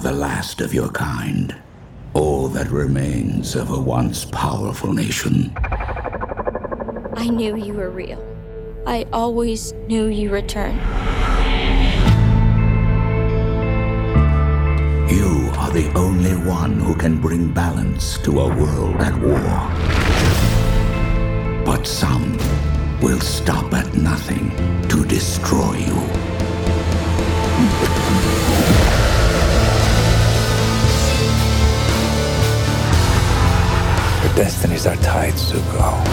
are the last of your kind. All that remains of a once powerful nation. I knew you were real. I always knew you returned. You are the only one who can bring balance to a world at war. But some will stop at nothing to destroy you. Our destinies are tied, Zuko.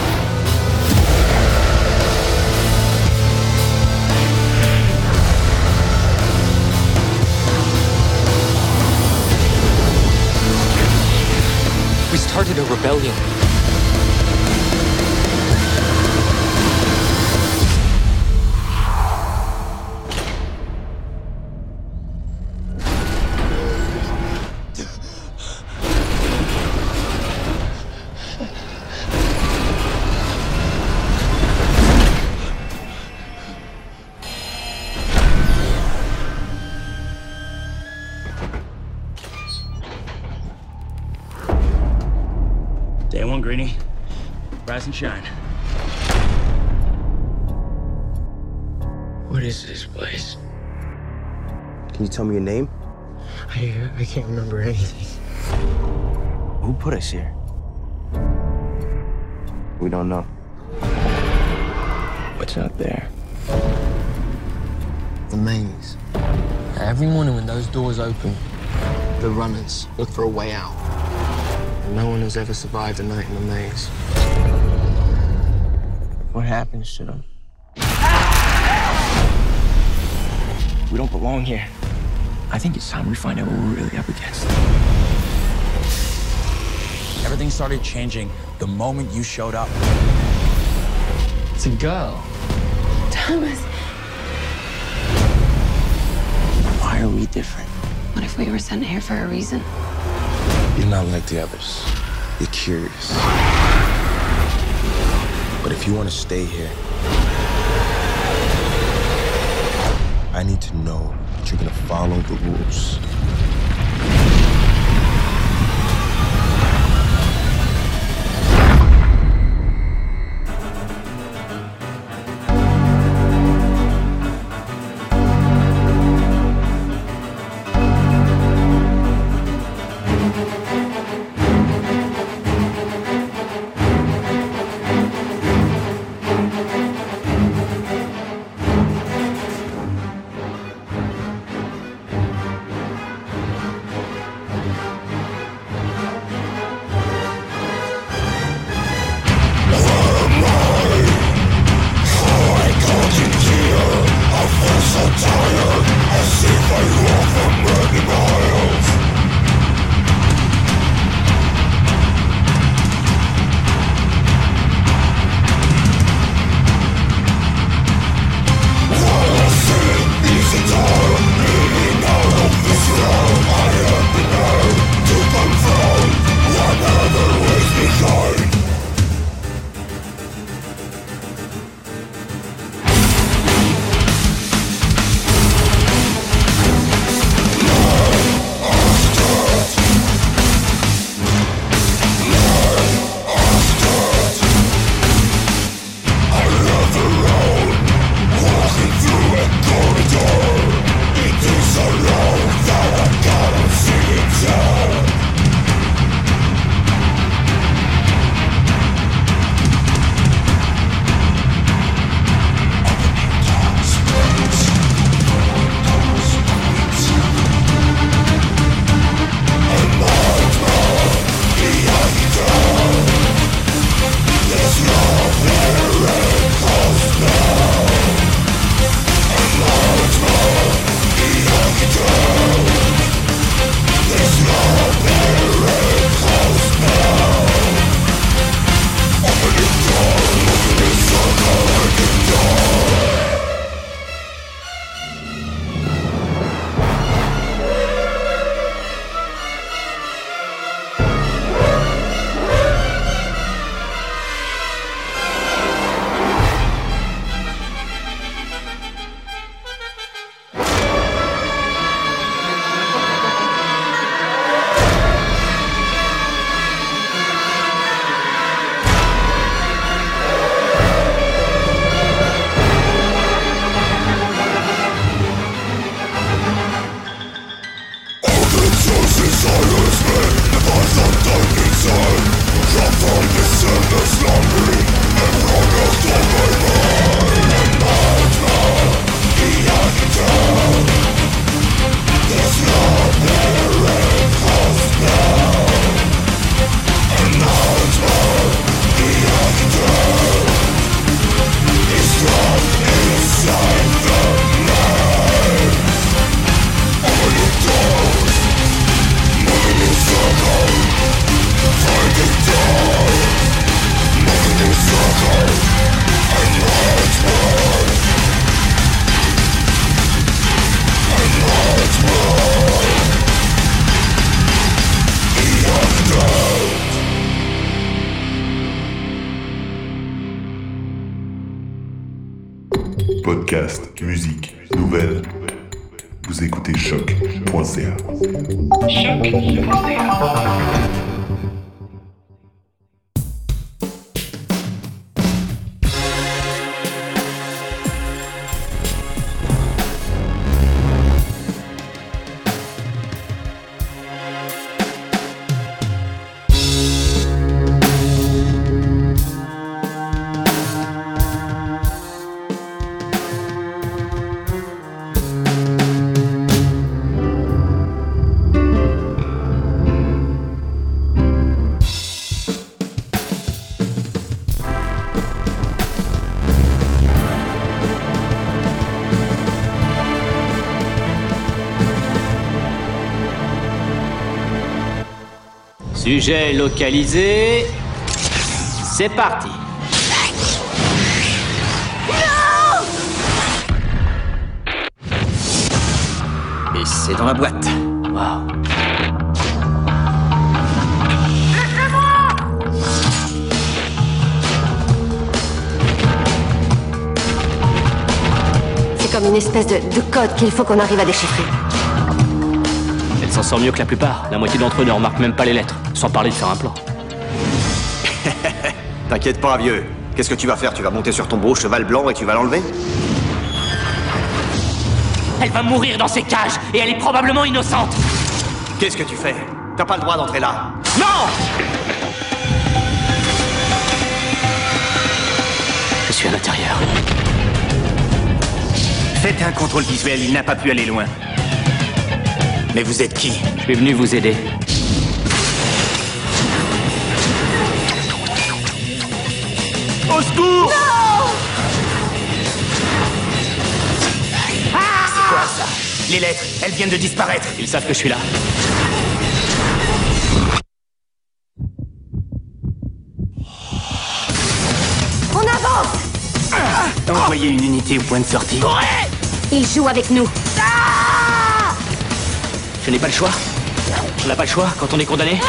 We started a rebellion. Rise and shine. What is this place? Can you tell me your name? I, I can't remember anything. Who put us here? We don't know. What's out there? The maze. Every morning when those doors open, the runners look for a way out. And no one has ever survived a night in the maze. What happens to them? We don't belong here. I think it's time we find out what we're really up against. Everything started changing the moment you showed up. It's a girl. Thomas, Why are we different? what if we were sent here for a reason? You're not like the others. You're curious. If you want to stay here, I need to know that you're going to follow the rules. Sujet localisé. C'est parti. Et c'est dans la boîte. Waouh. C'est comme une espèce de, de code qu'il faut qu'on arrive à déchiffrer. S'en sort mieux que la plupart. La moitié d'entre eux ne remarquent même pas les lettres, sans parler de faire un plan. T'inquiète pas, vieux. Qu'est-ce que tu vas faire? Tu vas monter sur ton beau cheval blanc et tu vas l'enlever? Elle va mourir dans ces cages et elle est probablement innocente. Qu'est-ce que tu fais? T'as pas le droit d'entrer là. Non Je suis à l'intérieur. Faites un contrôle visuel, il n'a pas pu aller loin. Mais vous êtes qui Je suis venu vous aider. Au secours C'est quoi ça Les lettres, elles viennent de disparaître. Ils savent que je suis là. On avance Envoyez une unité au point de sortie. Il joue avec nous. Je n'ai pas le choix. On n'a pas le choix quand on est condamné.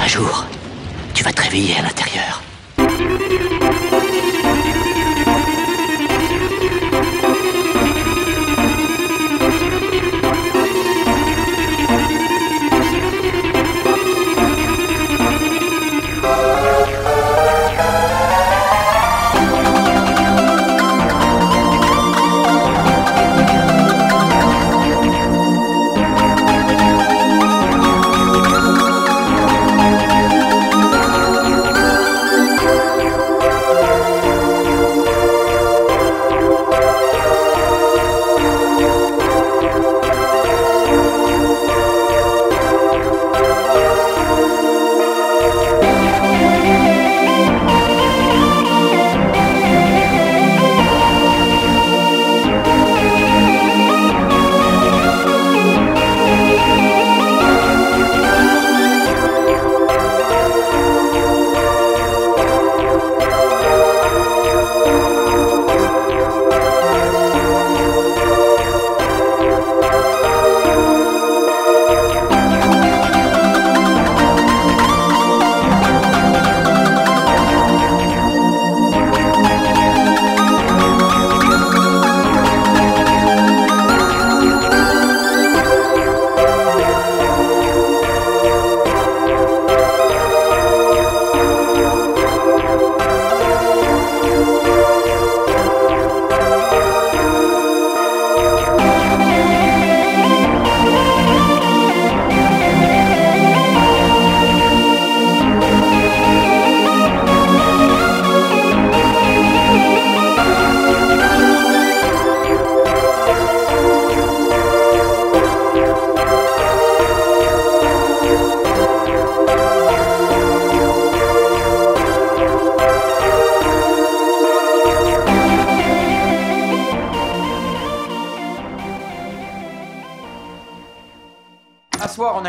Un jour, tu vas te réveiller à l'intérieur.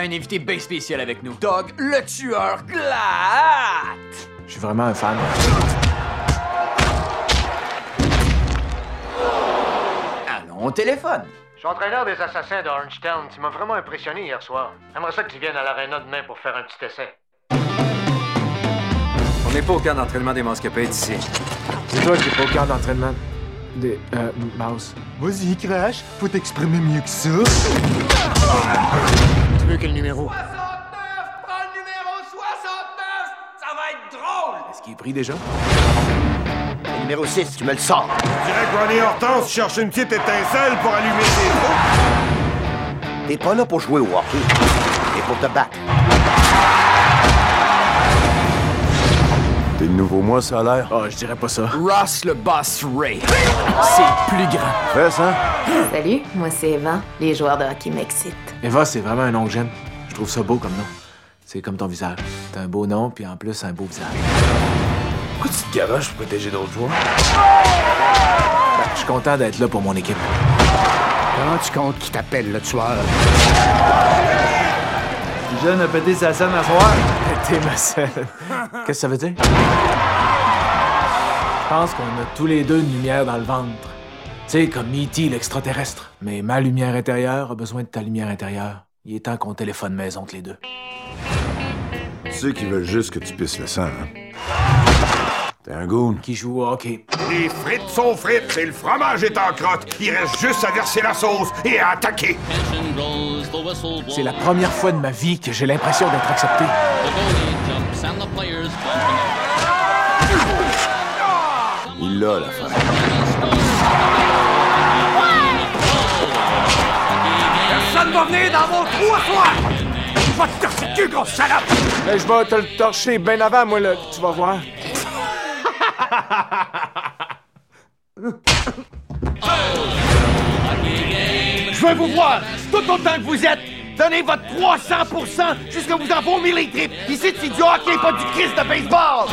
A un invité bien spécial avec nous. Dog, le tueur glatte! Je suis vraiment un fan. Allons au téléphone. Je suis entraîneur des assassins de Orangetown. Tu m'as vraiment impressionné hier soir. J'aimerais ça que tu viennes à l'aréna demain pour faire un petit essai. On n'est pas au camp d'entraînement des Moscapettes ici. C'est toi qui es pas au camp d'entraînement des euh, mouse. Vas-y, Crash, faut t'exprimer mieux que ça. Veux quel numéro? Est-ce qu'il est pris déjà? Numéro 6, tu me le sors. Je dirais que Ronnie Hortense cherche une petite étincelle pour allumer ses trous. T'es pas là pour jouer au hockey. T'es pour te battre. Le nouveau moi, ça a l'air? Oh, je dirais pas ça. Ross le Boss Ray. C'est plus grand. Fais ça. Salut, moi c'est Eva. Les joueurs de hockey m'excitent. Eva, c'est vraiment un nom que j'aime. Je trouve ça beau comme nom. C'est comme ton visage. T'as un beau nom, puis en plus, un beau visage. Pourquoi tu te garages pour protéger d'autres joueurs? Ben, je suis content d'être là pour mon équipe. Comment tu comptes qui t'appelle le tueur? Le jeune a pété sa scène à soir. T'es ma scène. Qu'est-ce que ça veut dire? Je pense qu'on a tous les deux une lumière dans le ventre. Tu sais, comme E.T. l'extraterrestre. Mais ma lumière intérieure a besoin de ta lumière intérieure. Il est temps qu'on téléphone maison que les deux. Ceux qui veulent juste que tu pisses le sang, hein? T'es un goon. Qui joue au hockey. Les frites sont frites et le fromage est en crotte. Il reste juste à verser la sauce et à attaquer. C'est la première fois de ma vie que j'ai l'impression d'être accepté. Il l'a, la fin. Personne va venir dans mon trou à soir! Va te torcher le cul, grosse salope! Mais je vais te le torcher bien avant, moi, là. Tu vas voir. Je veux vous voir, tout autant que vous êtes. Donnez votre 300% jusqu'à vous en vomir les tripes. Ici, c'est du hockey, pas du Christ de baseball.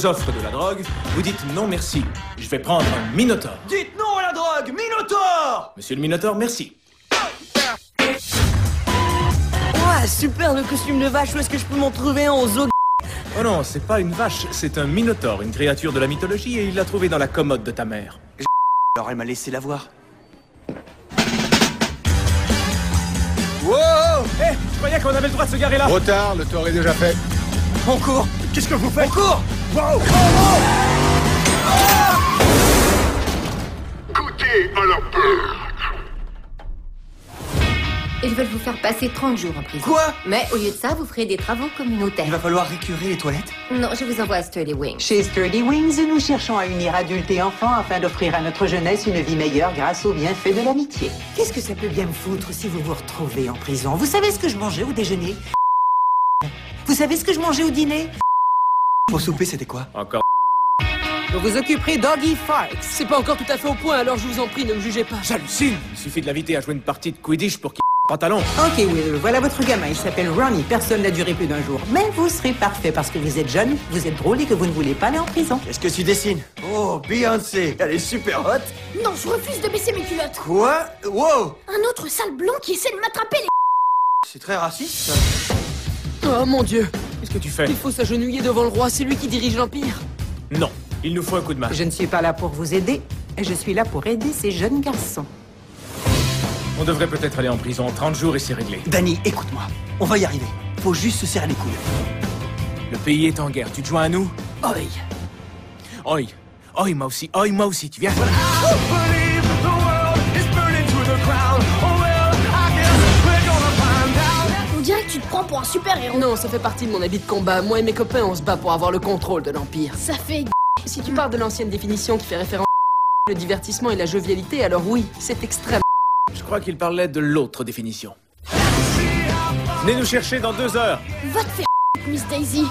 Vous offre de la drogue, vous dites non merci. Je vais prendre un Minotaur. Dites non à la drogue Minotaur Monsieur le Minotaur, merci. Ouais, super le costume de vache, où est-ce que je peux m'en trouver un aux zoo Oh non, c'est pas une vache, c'est un Minotaur, une créature de la mythologie, et il l'a trouvé dans la commode de ta mère. Alors elle m'a laissé la voir. Wow Eh, je croyais qu'on avait le droit de se garer là Trop tard, le tour est déjà fait. On court Qu'est-ce que vous faites? On court Wow Goûtez à la peur Ils veulent vous faire passer 30 jours en prison. Quoi Mais au lieu de ça, vous ferez des travaux communautaires. Il va falloir récurer les toilettes Non, je vous envoie à Sturdy Wing. Chez Sturdy Wings, nous cherchons à unir adultes et enfants afin d'offrir à notre jeunesse une vie meilleure grâce aux bienfaits de l'amitié. Qu'est-ce que ça peut bien me foutre si vous vous retrouvez en prison? Vous savez ce que je mangeais au déjeuner? Vous savez ce que je mangeais au dîner? Au souper, c'était quoi Encore. Vous vous occuperez Doggy Farks. C'est pas encore tout à fait au point, alors je vous en prie, ne me jugez pas. J'hallucine Il suffit de l'inviter à jouer une partie de Quidditch pour qu'il Pantalon. Ok, Will, voilà votre gamin. Il s'appelle Ronnie. Personne n'a duré plus d'un jour. Mais vous serez parfait parce que vous êtes jeune, vous êtes drôle et que vous ne voulez pas aller en prison. Qu'est-ce que tu dessines Oh, Beyoncé, elle est super hot. Non, je refuse de baisser mes culottes. Quoi Wow Un autre sale blond qui essaie de m'attraper les. C'est très raciste. Oh mon dieu Qu'est-ce que tu fais Il faut s'agenouiller devant le roi, c'est lui qui dirige l'Empire. Non, il nous faut un coup de main. Je ne suis pas là pour vous aider. Je suis là pour aider ces jeunes garçons. On devrait peut-être aller en prison 30 jours et c'est réglé. Danny, écoute-moi. On va y arriver. Faut juste se serrer les coudes. Le pays est en guerre, tu te joins à nous? Oi Oi Oi, moi aussi, oi, moi aussi, tu viens? Pour un super-héros. Non, ça fait partie de mon habit de combat. Moi et mes copains, on se bat pour avoir le contrôle de l'Empire. Ça fait. Si tu parles de l'ancienne définition qui fait référence le divertissement et la jovialité, alors oui, c'est extrême. Je crois qu'il parlait de l'autre définition. Venez nous chercher dans deux heures. Va te faire Miss Daisy.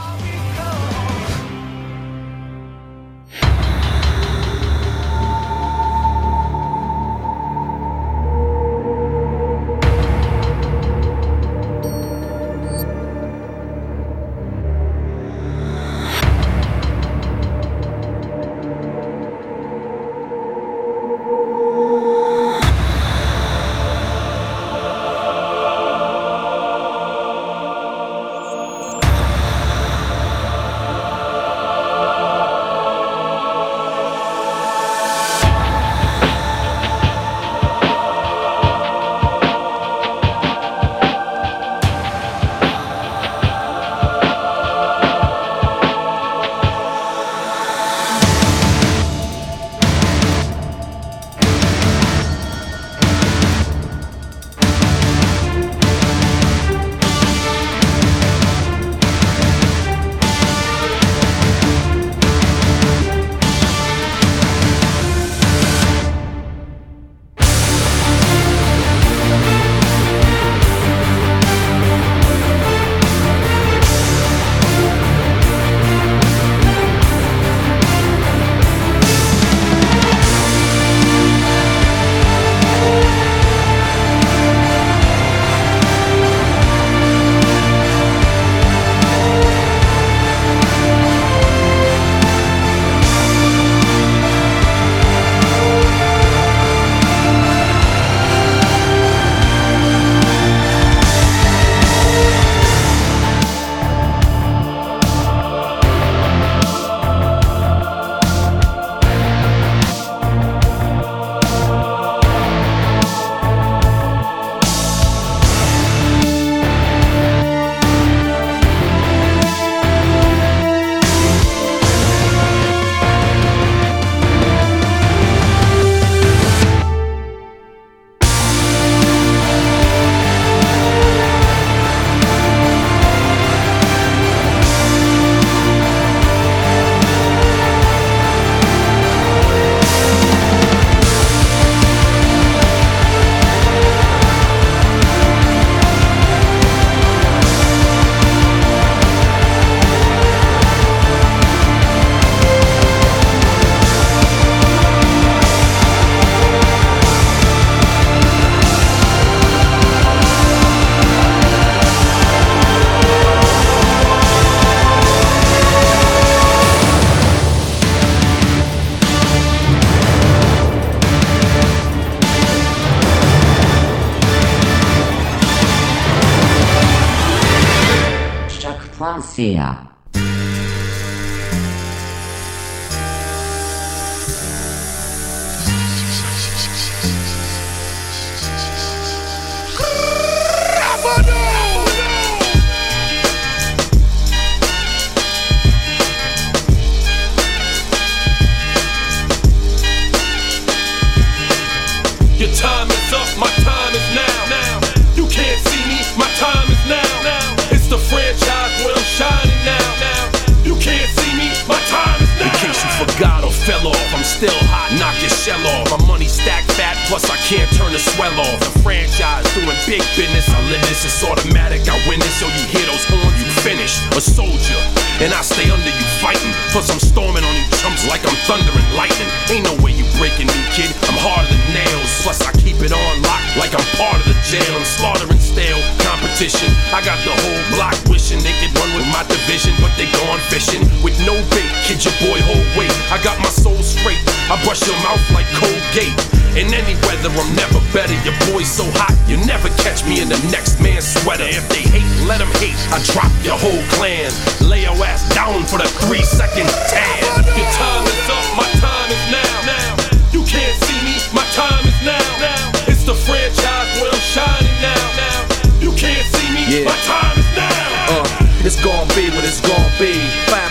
Colgate. In any weather, I'm never better. Your boy's so hot, you never catch me in the next man's sweater. If they hate, let them hate. I drop your whole clan. Lay your ass down for the three second tan. Your time is up, my time is now. Now you can't see me, my time is now. Now it's the franchise where I'm shining now. Now you can't see me, Yeah. my time is now. Uh, it's gon' be what it's gon' be.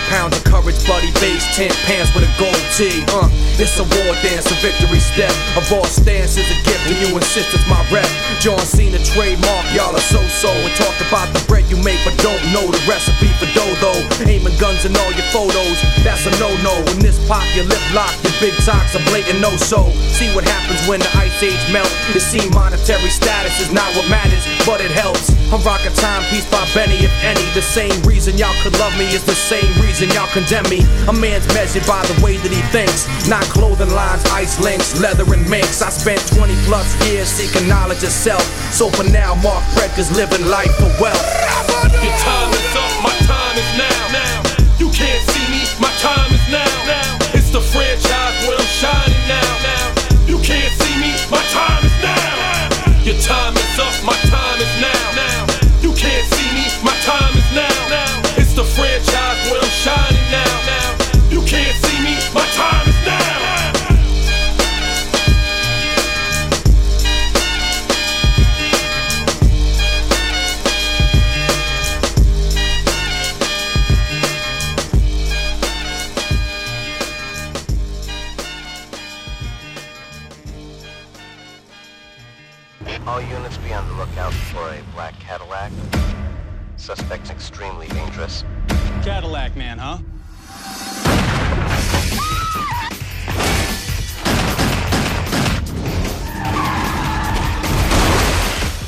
Five pounds of courage, buddy base, ten pants with a gold tee. Uh, it's a war dance, a victory step. A raw stance is a gift, and you insist it's my rep. John Cena trademark, y'all are so so. And talk about the bread you make, but don't know the recipe for dough though. Aiming guns in all your photos, that's a no no. When this pop, your lip lock, your big talks a blatant no so. See what happens when the ice age melt. You see, monetary status is not what matters, but it helps. I'm rocking timepiece by Benny, if any. The same reason y'all could love me is the same reason y'all condemn me. A man's measured by the way that he thinks, not clothing lines, ice links, leather and minks. I spent 20 plus years seeking knowledge of self. So for now, Marc Predka's living life for wealth. Your time is up, my time is now. Now you can't see me, my time is now. Now it's the franchise where I'm shining now. Now you can't see me, my time is now. Your time is up, my All units be on the lookout for a black Cadillac. Suspect's extremely dangerous. Cadillac man, huh?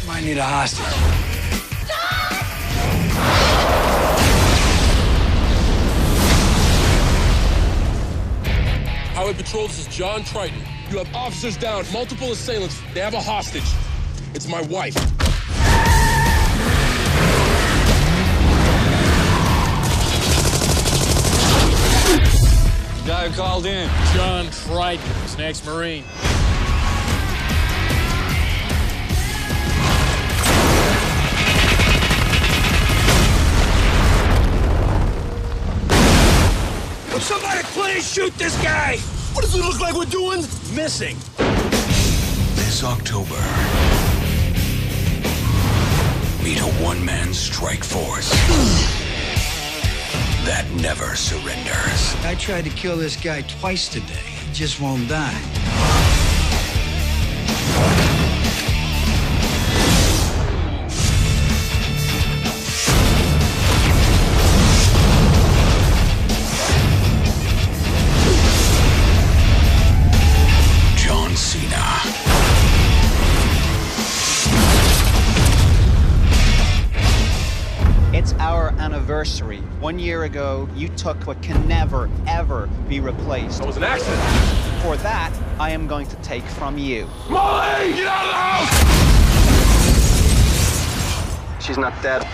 Might need a hostage. Highway Patrol, this is John Triton. You have officers down, multiple assailants. They have a hostage. It's my wife. Guy who called in. John Triton, Snacks Marine. Would somebody please shoot this guy? What does it look like we're doing? Missing. This October, a one man strike force that never surrenders. I tried to kill this guy twice today. He just won't die. One year ago, you took what can never, ever be replaced. It was an accident. For that, I am going to take from you. Molly, get out of the house! She's not dead.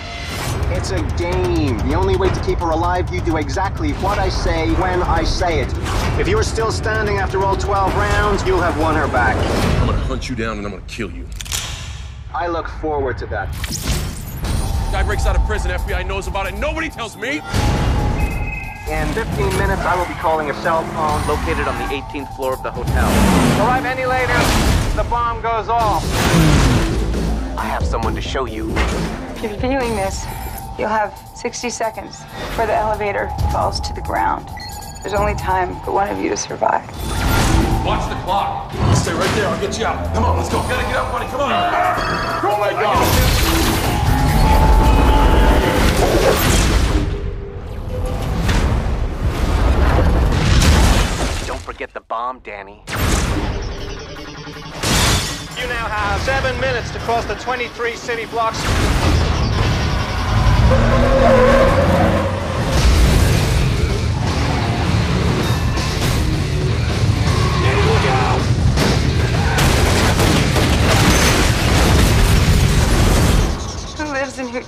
It's a game. The only way to keep her alive, you do exactly what I say when I say it. If you are still standing after all 12 rounds, you'll have won her back. I'm gonna hunt you down and I'm gonna kill you. I look forward to that. Guy breaks out of prison, FBI knows about it, nobody tells me. In 15 minutes, I will be calling a cell phone located on the 18th floor of the hotel. Arrive any later, the bomb goes off. I have someone to show you. If you're viewing this, you'll have 60 seconds before the elevator falls to the ground. There's only time for one of you to survive. Watch the clock. Stay right there, I'll get you out. Come on, let's go. Gotta get up, buddy, come on. Oh my god. Don't forget the bomb, Danny. You now have seven minutes to cross the 23 city blocks.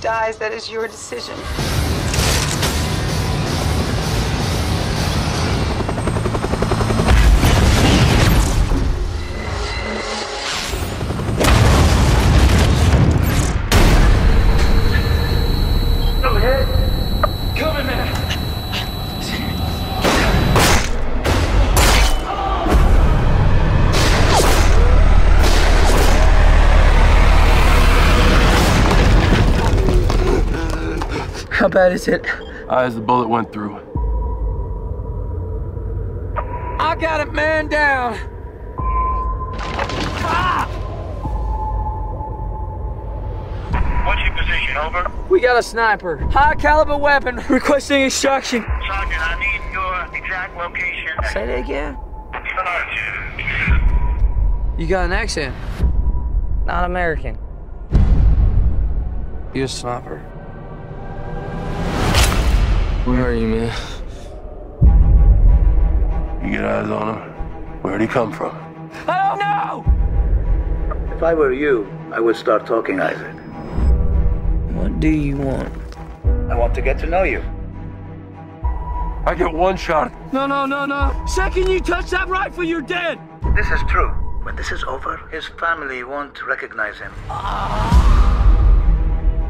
dies, that is your decision. Bad is it? As the bullet went through. I got it man down. What's your position? Over. We got a sniper. High caliber weapon. Requesting extraction. Sergeant, I need your exact location. Say that again. Sergeant. You got an accent. Not American. You a sniper. Where are you, man? You get eyes on him. Where'd he come from? I don't know! If I were you, I would start talking, Isaac. What do you want? I want to get to know you. I get one shot. No, no, no, no. Second you touch that rifle, you're dead. This is true. When this is over, his family won't recognize him. Ah.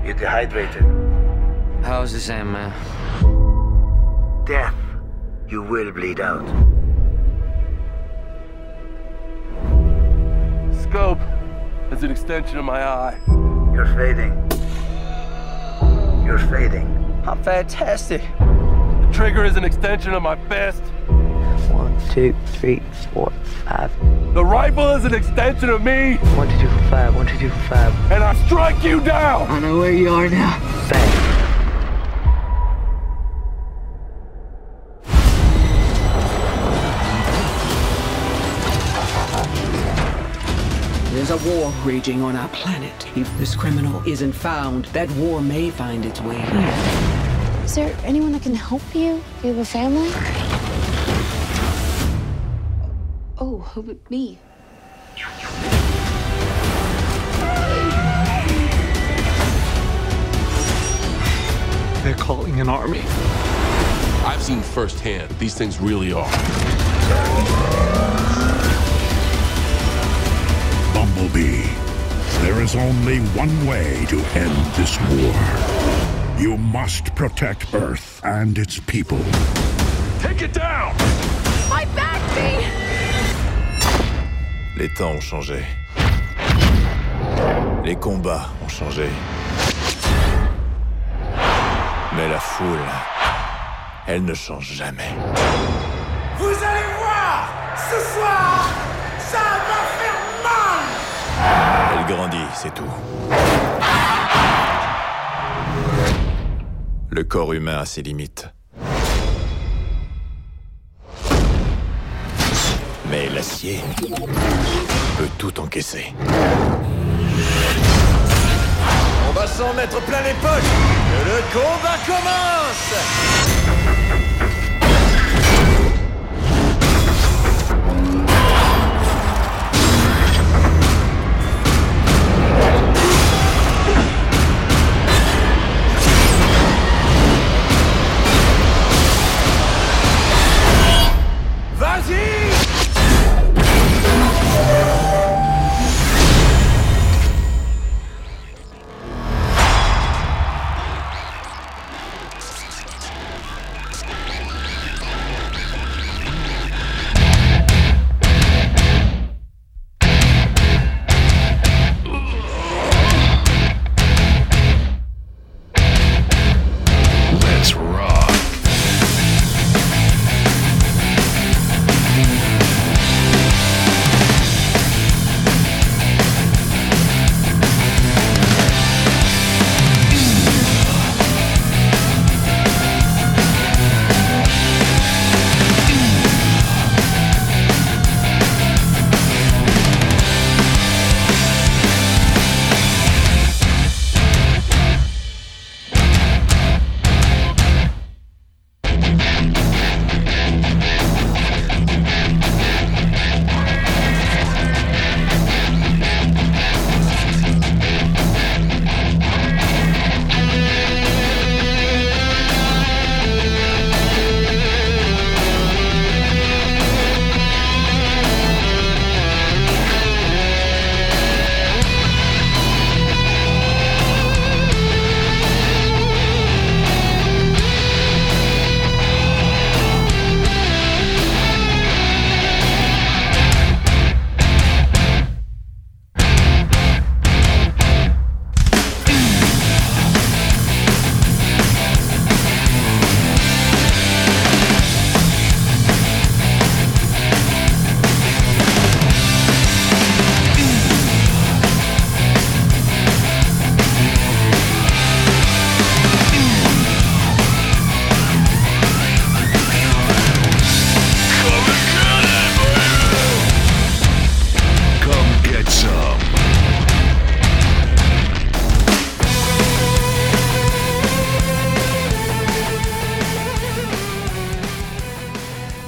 You're dehydrated. How's this end, man? Death. You will bleed out. Scope is an extension of my eye. You're fading. You're fading. I'm fantastic. The trigger is an extension of my fist. One, two, three, four, five. The rifle is an extension of me. One, two, three, four, five. One, two, three, four, five. And I strike you down. I know where you are now. Bang. There's a war raging on our planet. If this criminal isn't found, that war may find its way here. Is there anyone that can help you? Do you have a family? Oh, who but me? They're calling an army. I've seen firsthand. These things really are. Bumblebee. There is only one way to end this war. You must protect Earth and its people. Take it down! My back, me! Les temps ont changé. Les combats ont changé. Mais la foule, elle ne change jamais. Vous allez voir Ce soir, ça va faire mal Elle grandit, c'est tout. Le corps humain a ses limites. Mais l'acier peut tout encaisser. On va s'en mettre plein les poches Que le combat commence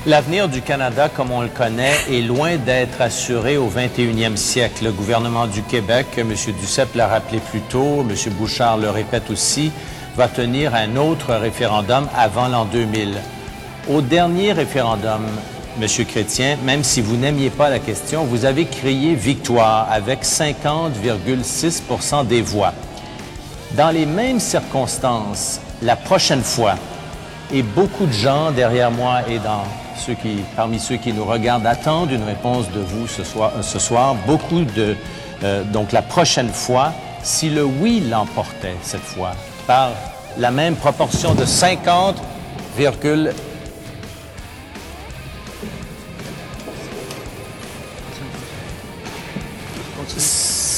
L'avenir du Canada, comme on le connaît, est loin d'être assuré au 21e siècle. Le gouvernement du Québec, M. Duceppe l'a rappelé plus tôt, M. Bouchard le répète aussi, va tenir un autre référendum avant l'an 2000. Au dernier référendum, M. Chrétien, même si vous n'aimiez pas la question, vous avez crié victoire avec 50,6 des voix. Dans les mêmes circonstances, la prochaine fois, et beaucoup de gens derrière moi et dans ceux qui, parmi ceux qui nous regardent attendent une réponse de vous ce soir. Soir. Beaucoup de... euh, donc la prochaine fois, si le oui l'emportait cette fois, par la même proportion de 50,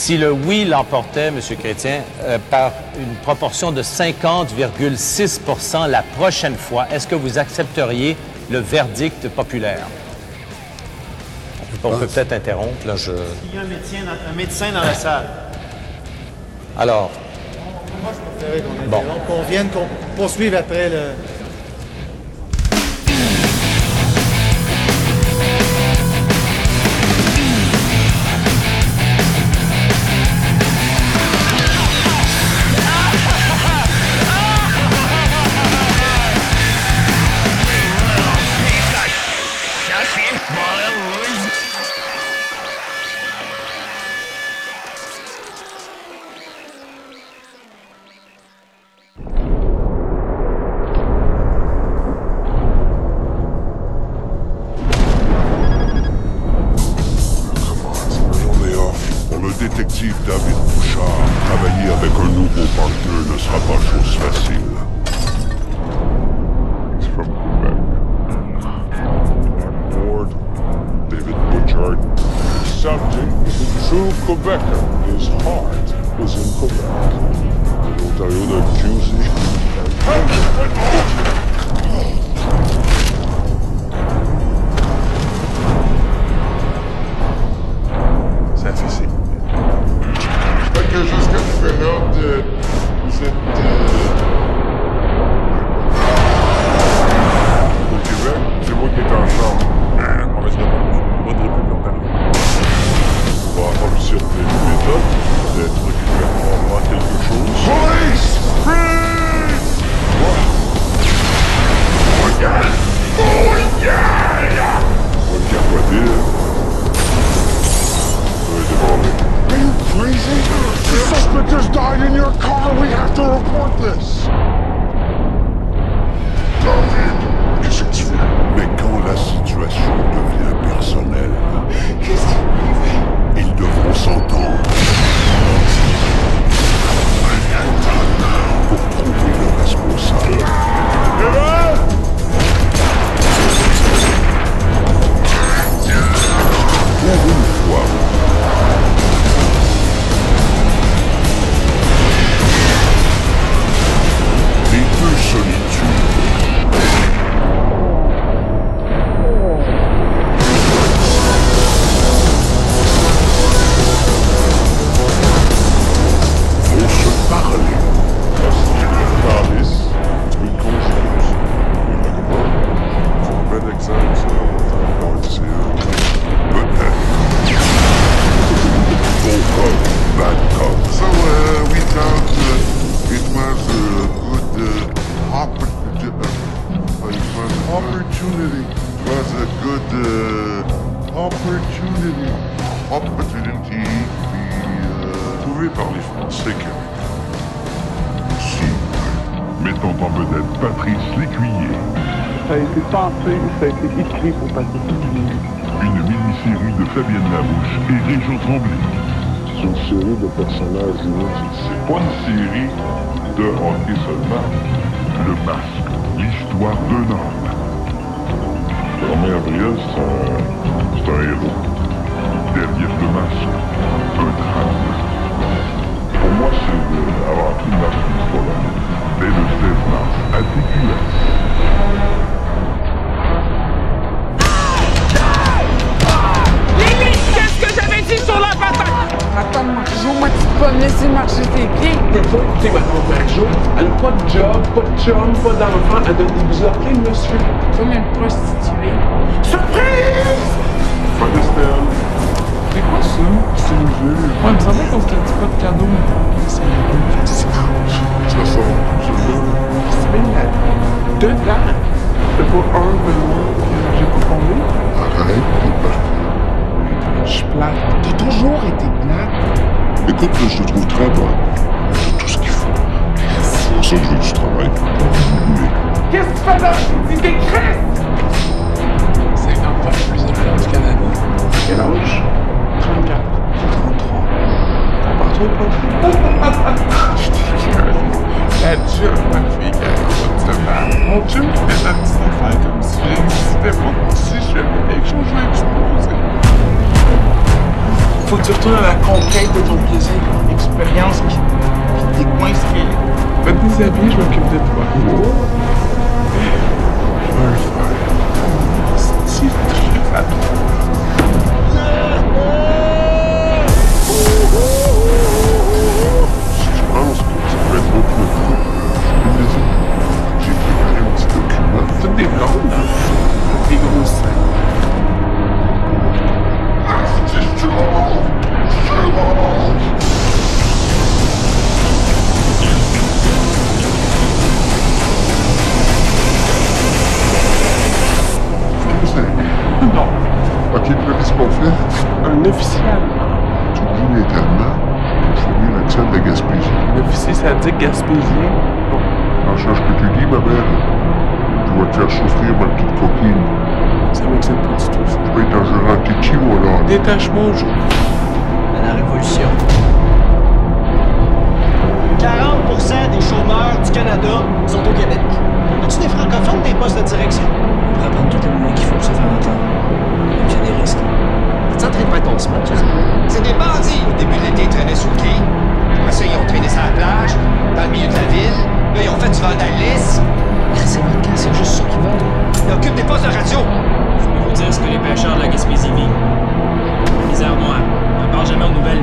Si le oui l'emportait, M. Chrétien, euh, par une proportion de 50,6% la prochaine fois, est-ce que vous accepteriez le verdict populaire? On peut, peut-être interrompre, là, je... Y a un médecin dans, un médecin dans la salle. Alors, Moi, je préférais qu'on Bon. qu'on vienne, qu'on poursuive après le... là, je te trouve très bonne. J'ai tout ce qu'il faut. C'est pour ça que je veux du travail. Qu'est-ce que tu fais là? C'est des! 50 fois le plus élevé du Canada. Quel âge? 34. 33. Compare-toi pas. Je te La job, ma fille, qui a pas de se battre. Mon chum qui fait sa petite affaire comme si j'existais pas. Si je fais quelque chose, je. Faut que tu retournes à la conquête de ton plaisir. Une expérience qui, qui t'écoincerait. Va te déshabiller, je m'occupe de toi. Je vais le faire. Si je fais à toi. Je pense que ça peut être beaucoup de trucs. Je suis désolé. J'ai préparé un petit document. Toutes des blondes, hein? Des gros seins. Non. A qui ne passe pas? Un officier à la main. Tu dis à la main pour choisir l'action de la gaspésie. L'officier, ça dit gaspésie. En charge que tu dis, ma belle. Tu vas te faire souffrir, ma petite coquine. C'est vrai que c'est petit tout ça. Tu peux étager un petit chimon alors. Détache-moi au jour. Révolution. 40 des chômeurs du Canada sont au Québec. As-tu des francophones des postes de direction? On pourrait prendre tous les moyens qu'il faut pour se faire entendre. Même s'il y a des risques. T'es en train de faire ton sais. C'est des bandits! Au début de l'été, ils traînaient sur le quai. Après ça, ils ont traîné sur la plage, dans le milieu de la ville. Là, ils ont fait du vandalisme. C'est votre cas, c'est juste ça qu'ils veulent. Ils occupent des postes de radio. Je peux vous dire ce que les pêcheurs de la Gaspésie vivent. La misère noire. Jamais aux nouvelles.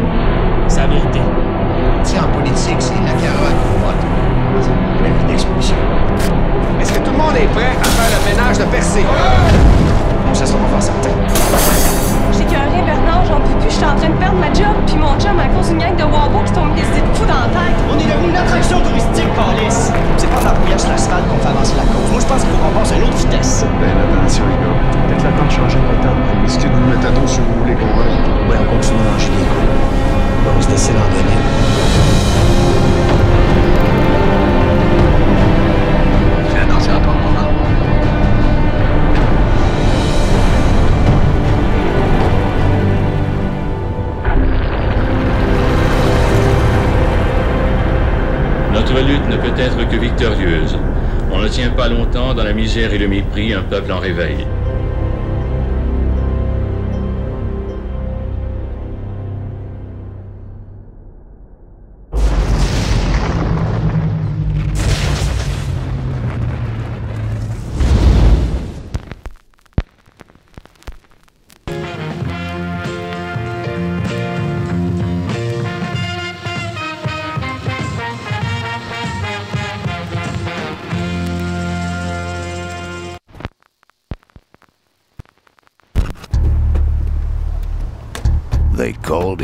C'est la vérité. Tu en politique, c'est la carotte pas. La vie d'expulsion. Est-ce que tout le monde est prêt à faire le ménage de Percé? On ça va faire certain. J'ai qu'un rien, Bernard, j'en peux plus. Je suis en train de perdre ma job, puis mon chum à cause d'une gang de wabos qui tombent des idées de fou dans la tête. On est devenu une attraction touristique, Paulus. C'est pas de la brouillage sur l'asphalte qu'on fait avancer la cause. Moi, je pense qu'il faut qu'on passe à une autre vitesse. Ben, attention, les gars. Peut-être le temps de changer de méthode. Est-ce que nous mettons si vous voulez qu'on aille? On continue à manger les coups. Ben, on se décide en 2000. Ne peut être que victorieuse. On ne tient pas longtemps dans la misère et le mépris un peuple en réveil.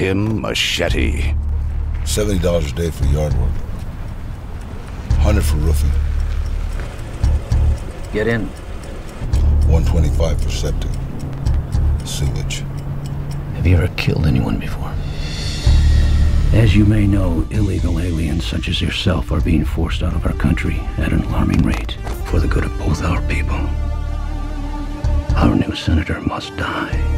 Called him Machete. $70 a day for yard work. 100 for roofing. Get in. 125 for septic. Sewage. Have you ever killed anyone before? As you may know, illegal aliens such as yourself are being forced out of our country at an alarming rate for the good of both our people. Our new senator must die,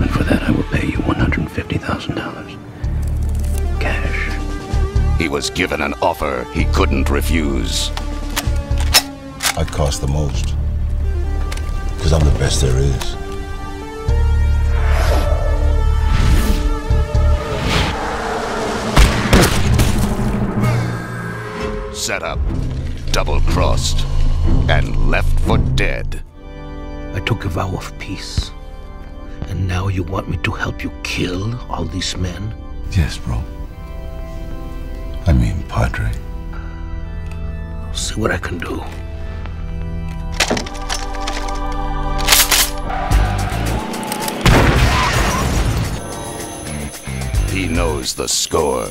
and for that I will pay you $150,000. Cash. He was given an offer he couldn't refuse. I cost the most. Because I'm the best there is. Set up, double crossed, and left for dead. I took a vow of peace. And now you want me to help you kill all these men? Yes, bro. I mean, Padre. See what I can do. He knows the score,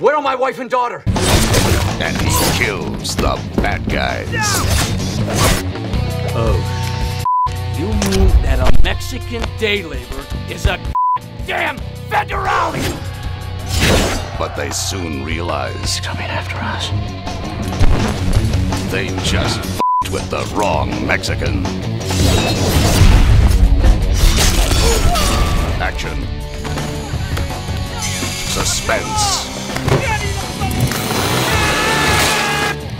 Where are my wife and daughter? and he kills the bad guys. Oh. You that a Mexican day laborer is a damn federale? But they soon realize coming after us. they just f***ed with the wrong Mexican. Action. Suspense.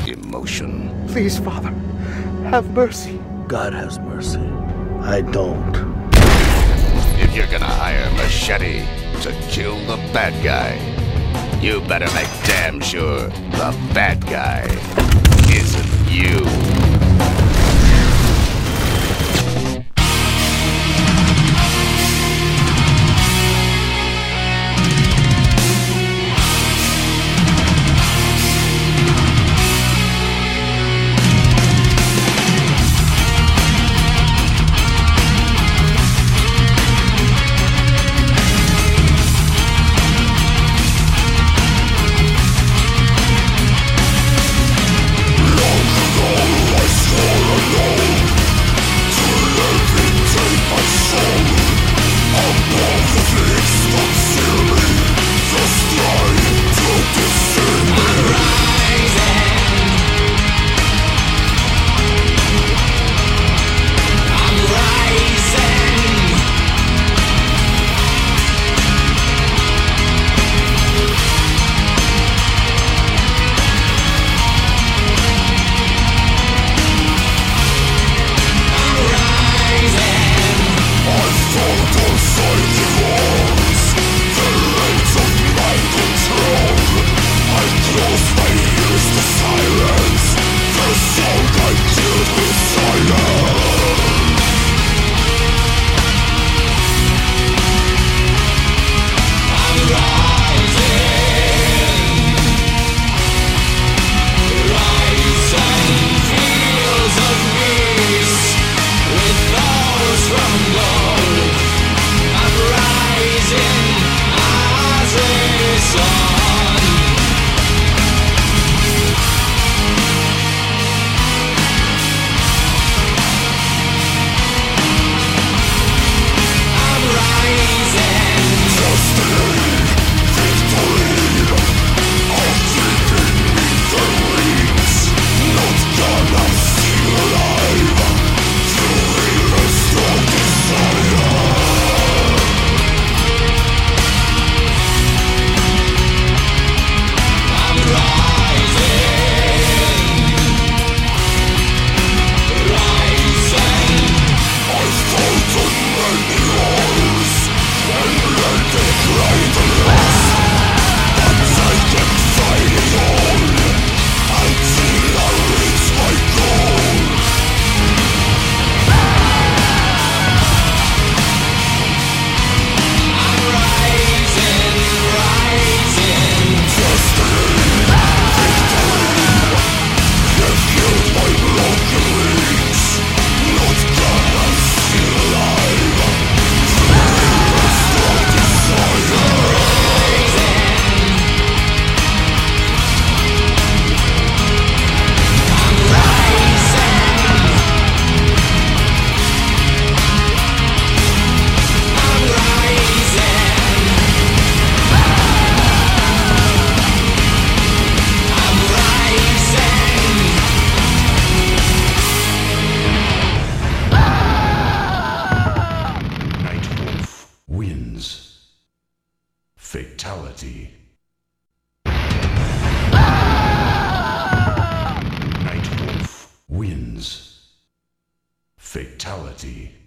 Emotion. Please, Father, have mercy. God has mercy. I don't. If you're gonna hire Machete to kill the bad guy, you better make damn sure the bad guy isn't you. Fatality. Nightwolf wins. Fatality.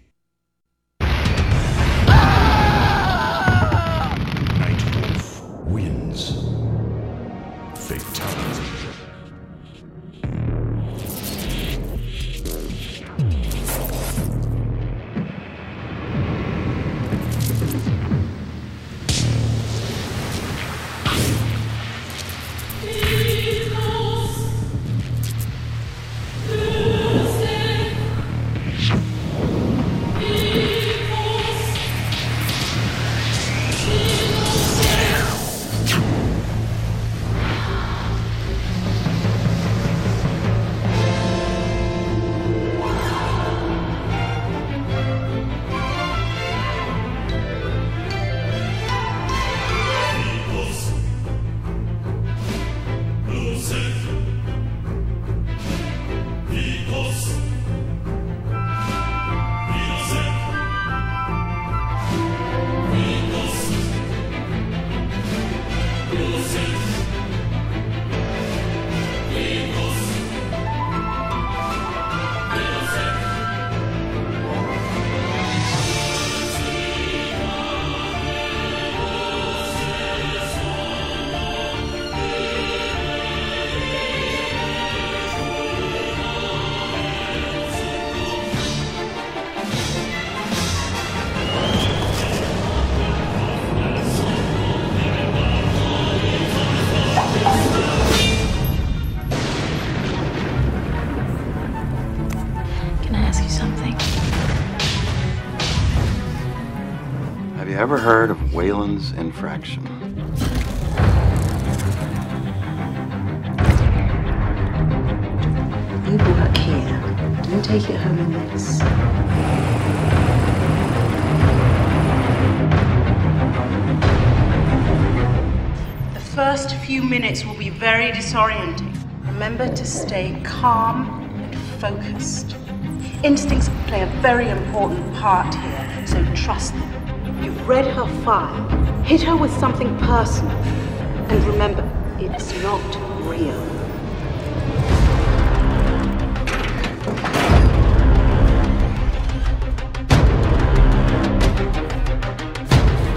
Ever heard of Whalen's infraction? You work here. Don't take it home in this. The first few minutes will be very disorienting. Remember to stay calm and focused. Instincts play a very important part here, so trust them. You've read her file. Hit her with something personal. And remember, it's not real.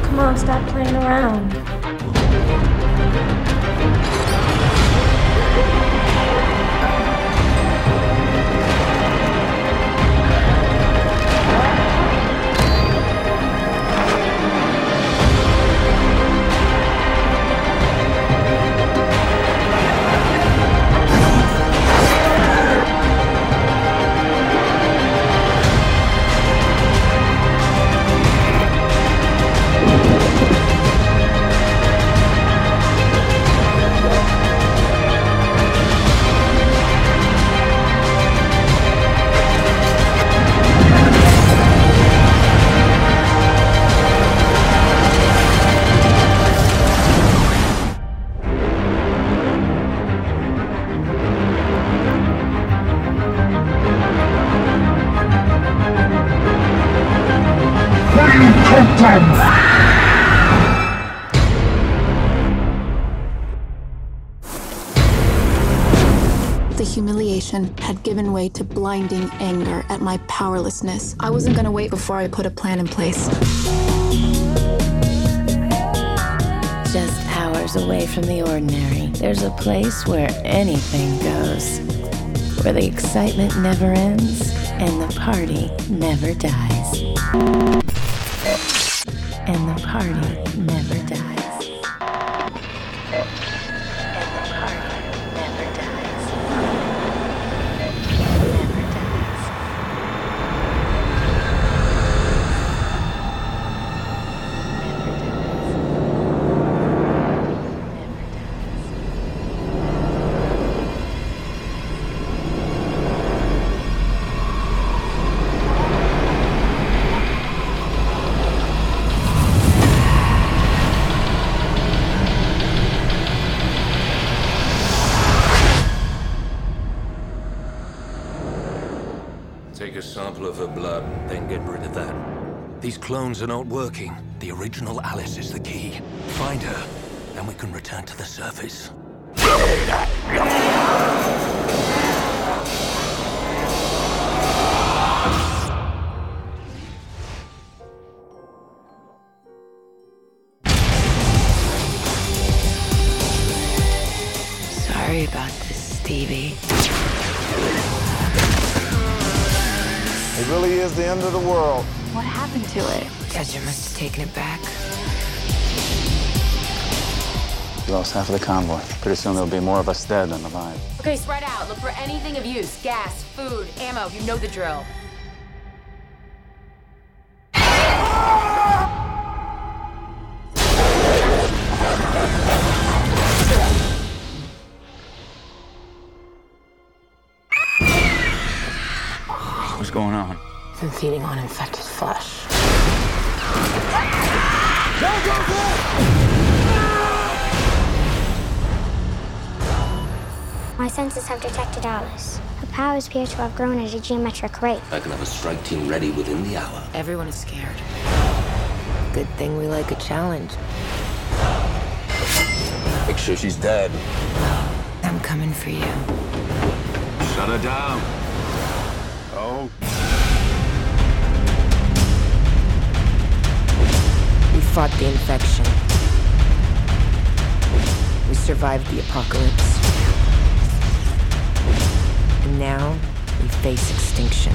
Come on, stop playing around. Had given way to blinding anger at my powerlessness. I wasn't gonna wait before I put a plan in place. Just hours away from the ordinary, there's a place where anything goes. Where the excitement never ends and the party never dies. And the party never dies. These clones are not working. The original Alice is the key. Find her, and we can return to the surface. Sorry about this, Stevie. It really is the end of the world. What happened to it? Judger must have taken it back. We lost half of the convoy. Pretty soon there'll be more of us dead than alive. Okay, spread out. Look for anything of use. Gas, food, ammo. You know the drill. What's going on? Been feeding on infected flesh. My senses have detected Alice. Her powers appear to have grown at a geometric rate. I can have a strike team ready within the hour. Everyone is scared. Good thing we like a challenge. Make sure she's dead. I'm coming for you. Shut her down. Fought the infection. We survived the apocalypse. And now we face extinction.